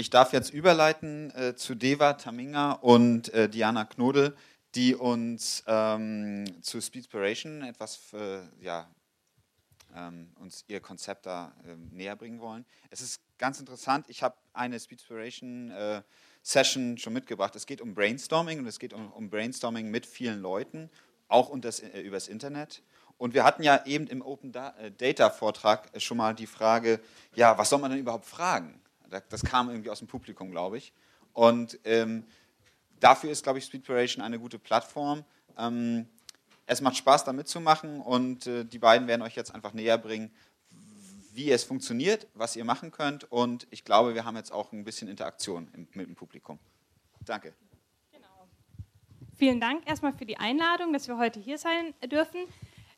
Ich darf jetzt überleiten äh, zu Deva Taminga und äh, Diana Knodel, die uns ähm, zu Speedspiration etwas äh, ja, ähm, uns ihr Konzept da ähm, näher bringen wollen. Es ist ganz interessant, ich habe eine Speedspiration äh, Session schon mitgebracht. Es geht um Brainstorming und es geht um, um Brainstorming mit vielen Leuten, auch das, äh, übers Internet. Und wir hatten ja eben im Open äh, Data Vortrag schon mal die Frage, ja, was soll man denn überhaupt fragen? Das kam irgendwie aus dem Publikum, glaube ich. Und ähm, dafür ist, glaube ich, Speedpiration eine gute Plattform. Ähm, es macht Spaß, da mitzumachen und äh, die beiden werden euch jetzt einfach näher bringen, wie es funktioniert, was ihr machen könnt. Und ich glaube, wir haben jetzt auch ein bisschen Interaktion im, mit dem Publikum. Danke. Genau. Vielen Dank erstmal für die Einladung, dass wir heute hier sein dürfen.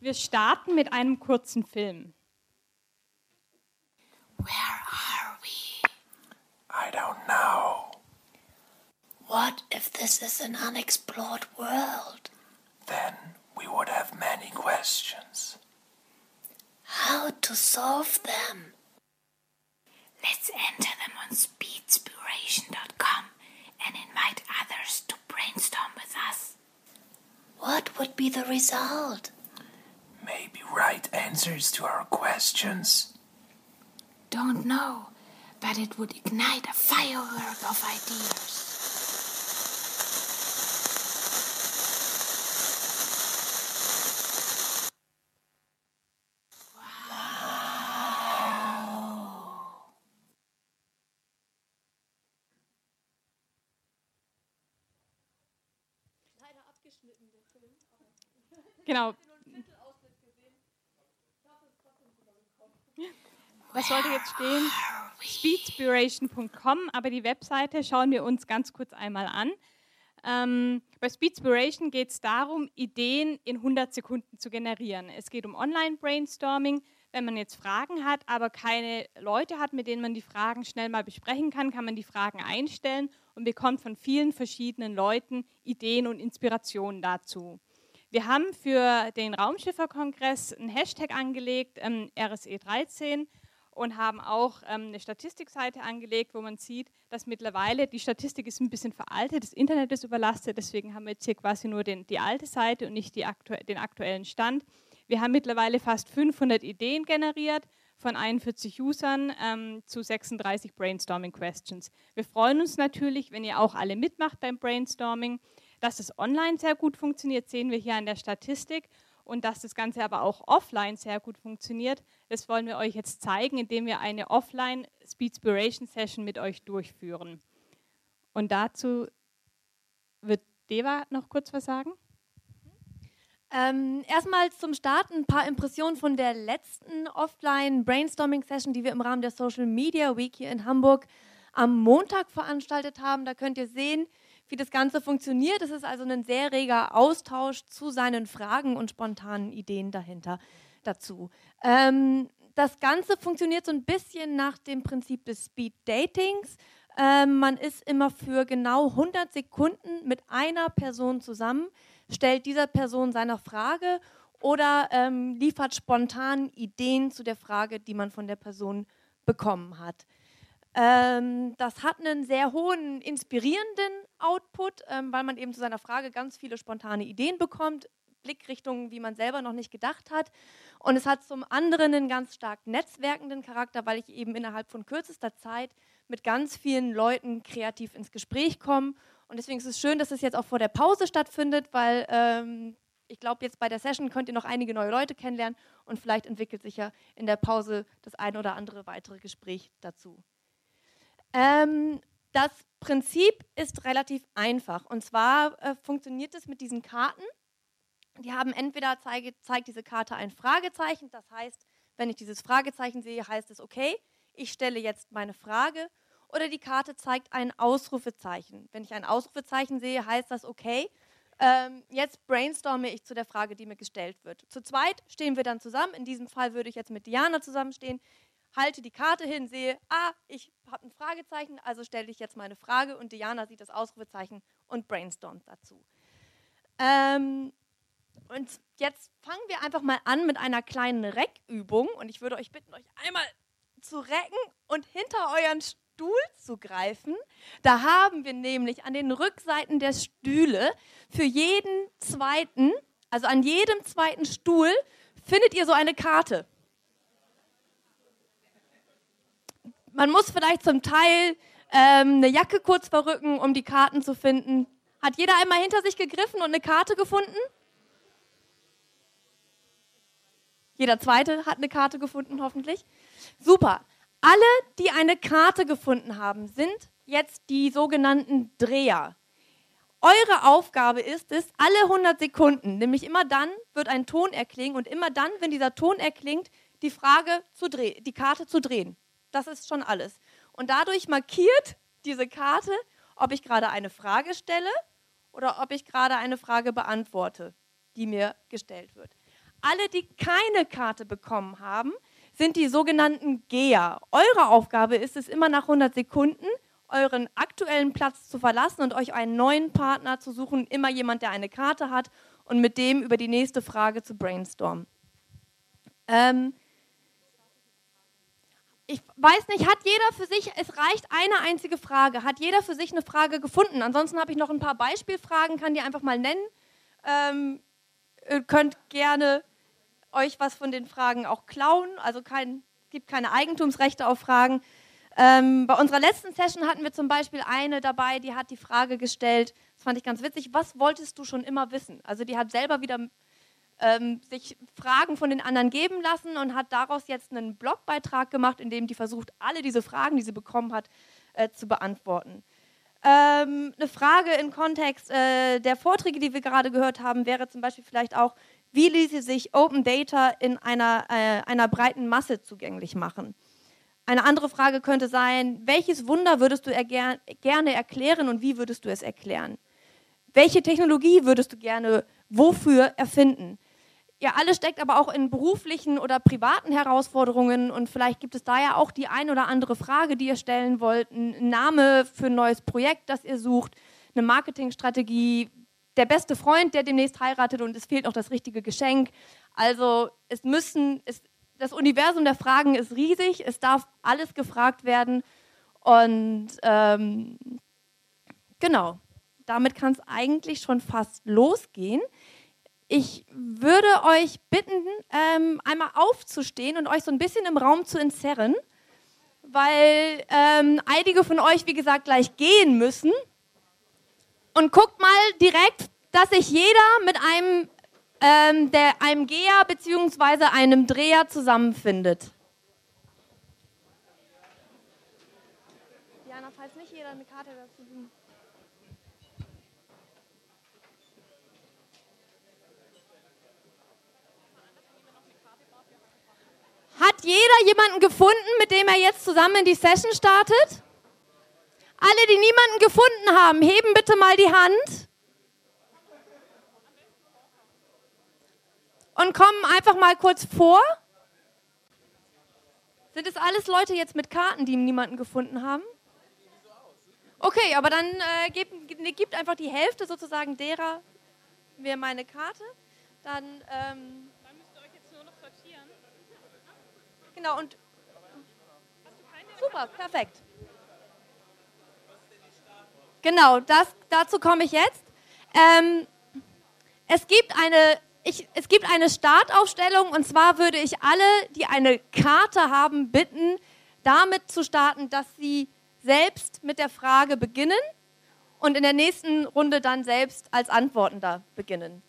Wir starten mit einem kurzen Film. Where are we? I don't know. What if this is an unexplored world? Then we would have many questions. How to solve them? Let's enter them on speedspiration.com and invite others to brainstorm with us. What would be the result? Maybe right answers to our questions. Don't know, but it would ignite a firework of ideas. Genau. Was sollte jetzt stehen? Speedspiration.com, aber die Webseite schauen wir uns ganz kurz einmal an. Ähm, bei Speedspiration geht es darum, Ideen in 100 Sekunden zu generieren. Es geht um Online-Brainstorming. Wenn man jetzt Fragen hat, aber keine Leute hat, mit denen man die Fragen schnell mal besprechen kann, kann man die Fragen einstellen und bekommt von vielen verschiedenen Leuten Ideen und Inspirationen dazu. Wir haben für den Raumschifferkongress einen Hashtag angelegt, ähm, RSE13, und haben auch ähm, eine Statistikseite angelegt, wo man sieht, dass mittlerweile die Statistik ist ein bisschen veraltet, das Internet ist überlastet, deswegen haben wir jetzt hier quasi nur den, die alte Seite und nicht aktu den aktuellen Stand. Wir haben mittlerweile fast 500 Ideen generiert von 41 Usern ähm, zu 36 Brainstorming Questions. Wir freuen uns natürlich, wenn ihr auch alle mitmacht beim Brainstorming. Dass es online sehr gut funktioniert, sehen wir hier an der Statistik. Und dass das Ganze aber auch offline sehr gut funktioniert, das wollen wir euch jetzt zeigen, indem wir eine Offline Speedspiration Session mit euch durchführen. Und dazu wird Deva noch kurz was sagen. Ähm, erstmal zum Start ein paar Impressionen von der letzten Offline Brainstorming Session, die wir im Rahmen der Social Media Week hier in Hamburg am Montag veranstaltet haben. Da könnt ihr sehen, wie das Ganze funktioniert. Es ist also ein sehr reger Austausch zu seinen Fragen und spontanen Ideen dahinter dazu. Ähm, das Ganze funktioniert so ein bisschen nach dem Prinzip des Speed Datings. Ähm, man ist immer für genau 100 Sekunden mit einer Person zusammen, stellt dieser Person seine Frage oder ähm, liefert spontan Ideen zu der Frage, die man von der Person bekommen hat. Ähm, das hat einen sehr hohen inspirierenden Output, ähm, weil man eben zu seiner Frage ganz viele spontane Ideen bekommt, Blickrichtungen, wie man selber noch nicht gedacht hat. Und es hat zum anderen einen ganz stark netzwerkenden Charakter, weil ich eben innerhalb von kürzester Zeit mit ganz vielen Leuten kreativ ins Gespräch komme. Und deswegen ist es schön, dass es jetzt auch vor der Pause stattfindet, weil ähm, ich glaube, jetzt bei der Session könnt ihr noch einige neue Leute kennenlernen und vielleicht entwickelt sich ja in der Pause das ein oder andere weitere Gespräch dazu. Ähm, das Prinzip ist relativ einfach. Und zwar äh, funktioniert es mit diesen Karten. Die haben entweder zeige, zeigt diese Karte ein Fragezeichen, das heißt, wenn ich dieses Fragezeichen sehe, heißt es, okay, ich stelle jetzt meine Frage. Oder die Karte zeigt ein Ausrufezeichen. Wenn ich ein Ausrufezeichen sehe, heißt das, okay, ähm, jetzt brainstorme ich zu der Frage, die mir gestellt wird. Zu zweit stehen wir dann zusammen. In diesem Fall würde ich jetzt mit Diana zusammenstehen halte die Karte hin, sehe, ah, ich habe ein Fragezeichen, also stelle ich jetzt meine Frage und Diana sieht das Ausrufezeichen und brainstormt dazu. Ähm, und jetzt fangen wir einfach mal an mit einer kleinen Reckübung und ich würde euch bitten, euch einmal zu recken und hinter euren Stuhl zu greifen. Da haben wir nämlich an den Rückseiten der Stühle für jeden zweiten, also an jedem zweiten Stuhl, findet ihr so eine Karte. Man muss vielleicht zum Teil ähm, eine Jacke kurz verrücken, um die Karten zu finden. Hat jeder einmal hinter sich gegriffen und eine Karte gefunden? Jeder zweite hat eine Karte gefunden, hoffentlich. Super. Alle, die eine Karte gefunden haben, sind jetzt die sogenannten Dreher. Eure Aufgabe ist es, alle 100 Sekunden, nämlich immer dann wird ein Ton erklingen und immer dann, wenn dieser Ton erklingt, die Frage zu drehen, die Karte zu drehen. Das ist schon alles. Und dadurch markiert diese Karte, ob ich gerade eine Frage stelle oder ob ich gerade eine Frage beantworte, die mir gestellt wird. Alle, die keine Karte bekommen haben, sind die sogenannten Geher. Eure Aufgabe ist es, immer nach 100 Sekunden euren aktuellen Platz zu verlassen und euch einen neuen Partner zu suchen, immer jemand, der eine Karte hat und mit dem über die nächste Frage zu brainstormen. Ähm, ich weiß nicht, hat jeder für sich, es reicht eine einzige Frage, hat jeder für sich eine Frage gefunden? Ansonsten habe ich noch ein paar Beispielfragen, kann die einfach mal nennen. Ähm, ihr könnt gerne euch was von den Fragen auch klauen, also kein, es gibt keine Eigentumsrechte auf Fragen. Ähm, bei unserer letzten Session hatten wir zum Beispiel eine dabei, die hat die Frage gestellt, das fand ich ganz witzig, was wolltest du schon immer wissen? Also die hat selber wieder ähm, sich Fragen von den anderen geben lassen und hat daraus jetzt einen Blogbeitrag gemacht, in dem die versucht, alle diese Fragen, die sie bekommen hat, äh, zu beantworten. Ähm, eine Frage im Kontext äh, der Vorträge, die wir gerade gehört haben, wäre zum Beispiel vielleicht auch, wie ließe sich Open Data in einer, äh, einer breiten Masse zugänglich machen? Eine andere Frage könnte sein, welches Wunder würdest du er ger gerne erklären und wie würdest du es erklären? Welche Technologie würdest du gerne wofür erfinden? Ihr alle steckt aber auch in beruflichen oder privaten Herausforderungen und vielleicht gibt es da ja auch die ein oder andere Frage, die ihr stellen wollt, ein Name für ein neues Projekt, das ihr sucht, eine Marketingstrategie, der beste Freund, der demnächst heiratet und es fehlt noch das richtige Geschenk. Also es müssen, es, das Universum der Fragen ist riesig, es darf alles gefragt werden und ähm, genau, damit kann es eigentlich schon fast losgehen ich würde euch bitten, ähm, einmal aufzustehen und euch so ein bisschen im Raum zu entzerren, weil ähm, einige von euch, wie gesagt, gleich gehen müssen. Und guckt mal direkt, dass sich jeder mit einem, ähm, der, einem Geher bzw. einem Dreher zusammenfindet. Diana, falls nicht jeder eine Karte dazu Hat jeder jemanden gefunden, mit dem er jetzt zusammen in die Session startet? Alle, die niemanden gefunden haben, heben bitte mal die Hand. Und kommen einfach mal kurz vor. Sind es alles Leute jetzt mit Karten, die niemanden gefunden haben? Okay, aber dann äh, gibt, gibt einfach die Hälfte sozusagen derer mir meine Karte. Dann ähm, Genau, und. Super, perfekt. Genau, das, dazu komme ich jetzt. Ähm, es, gibt eine, ich, es gibt eine Startaufstellung und zwar würde ich alle, die eine Karte haben, bitten, damit zu starten, dass sie selbst mit der Frage beginnen und in der nächsten Runde dann selbst als Antwortender beginnen.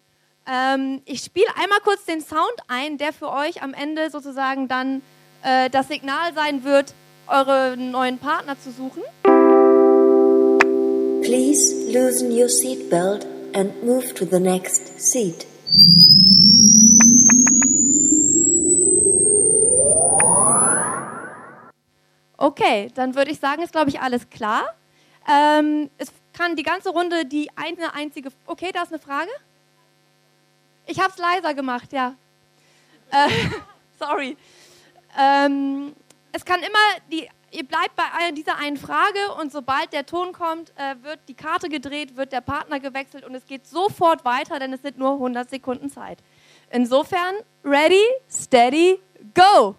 Ähm, ich spiele einmal kurz den Sound ein, der für euch am Ende sozusagen dann äh, das Signal sein wird, euren neuen Partner zu suchen. Please loosen your seatbelt and move to the next seat. Okay, dann würde ich sagen, ist glaube ich alles klar. Ähm, es kann die ganze Runde die eine einzige. Okay, da ist eine Frage. Ich habe es leiser gemacht, ja. Äh, sorry. Ähm, es kann immer, die, ihr bleibt bei dieser einen Frage und sobald der Ton kommt, äh, wird die Karte gedreht, wird der Partner gewechselt und es geht sofort weiter, denn es sind nur 100 Sekunden Zeit. Insofern, ready, steady, go!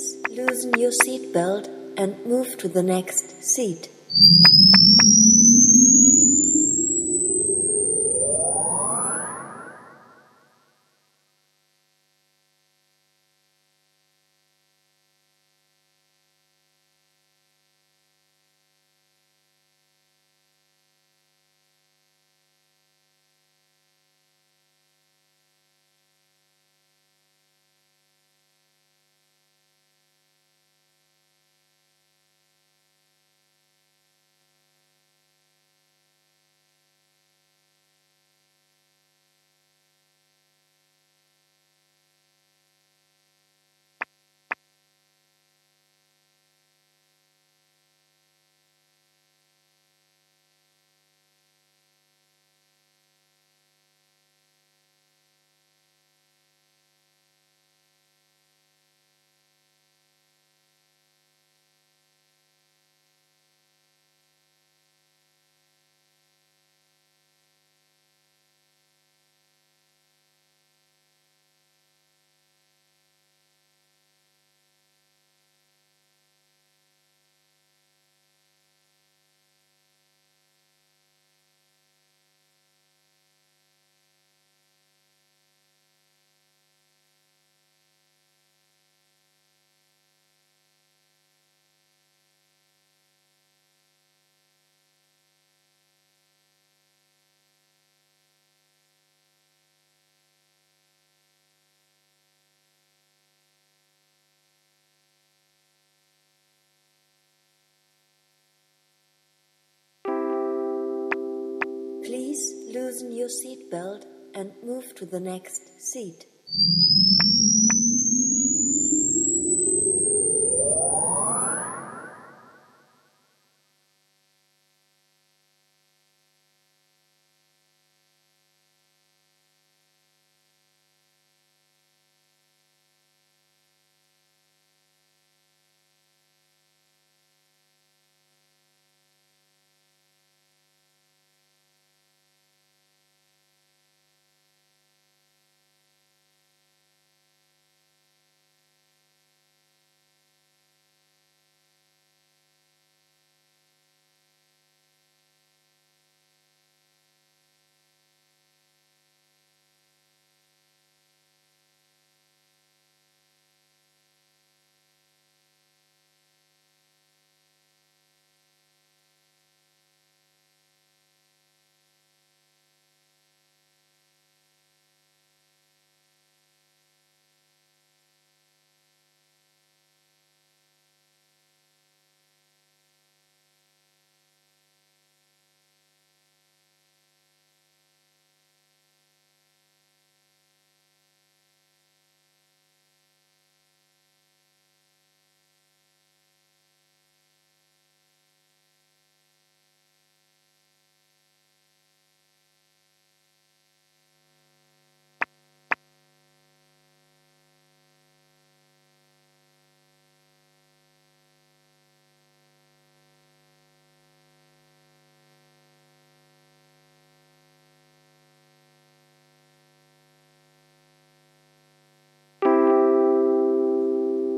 Please loosen your seatbelt and move to the next seat. Please loosen your seatbelt and move to the next seat.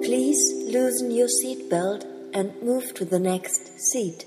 Please loosen your seatbelt and move to the next seat.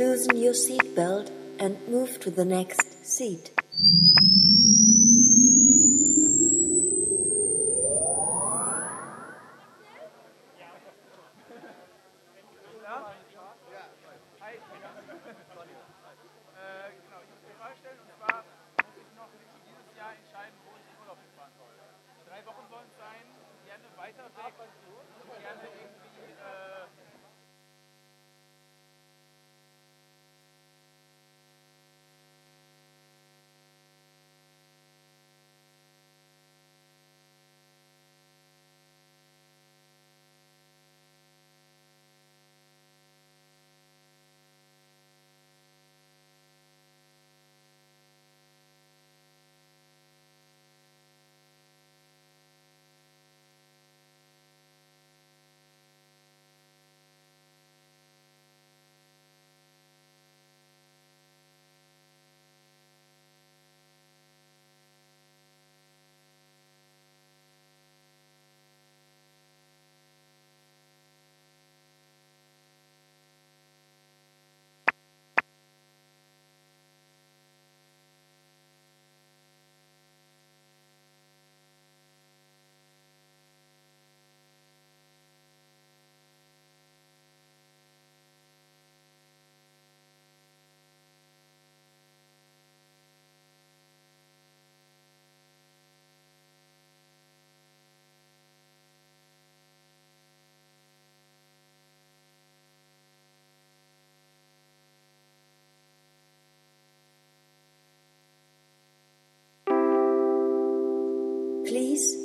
Loosen your seatbelt and move to the next seat.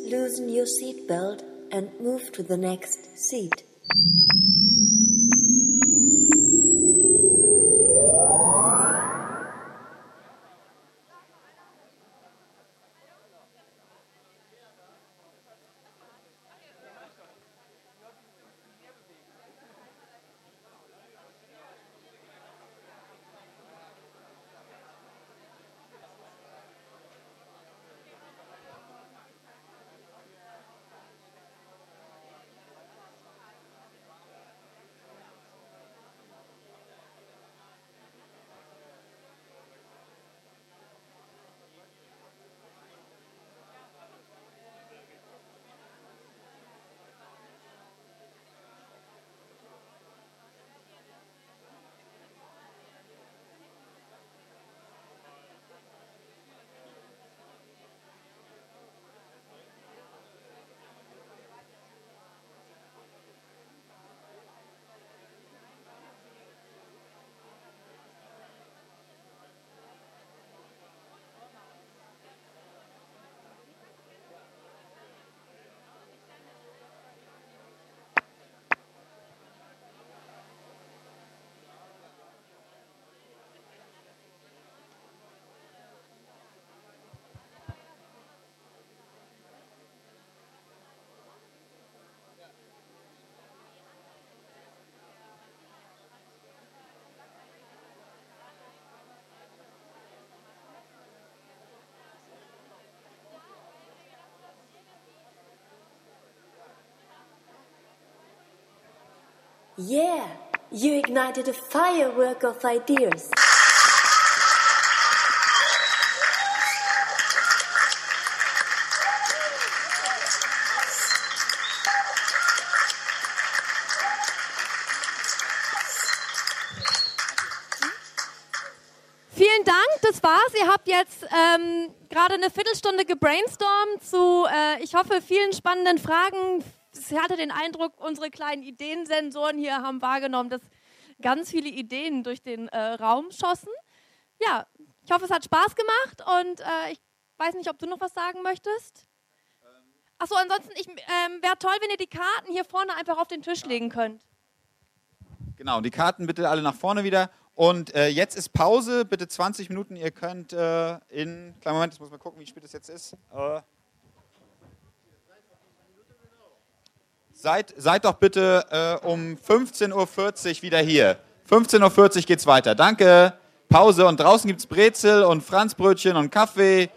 Loosen your seatbelt and move to the next seat. Yeah, you ignited a firework of ideas. Vielen Dank, das war's. Ihr habt jetzt ähm, gerade eine Viertelstunde gebrainstormt zu, äh, ich hoffe, vielen spannenden Fragen. Ich hatte den Eindruck, unsere kleinen Ideensensoren hier haben wahrgenommen, dass ganz viele Ideen durch den äh, Raum schossen. Ja, ich hoffe, es hat Spaß gemacht und äh, ich weiß nicht, ob du noch was sagen möchtest. Achso, ansonsten ähm, wäre toll, wenn ihr die Karten hier vorne einfach auf den Tisch legen könnt. Genau, die Karten bitte alle nach vorne wieder. Und äh, jetzt ist Pause, bitte 20 Minuten. Ihr könnt äh, in, kleinen Moment, ich muss mal gucken, wie spät es jetzt ist. Äh, seid, seid doch bitte äh, um 15.40 Uhr wieder hier. 15.40 Uhr geht's weiter. Danke. Pause und draußen gibt's Brezel und Franzbrötchen und Kaffee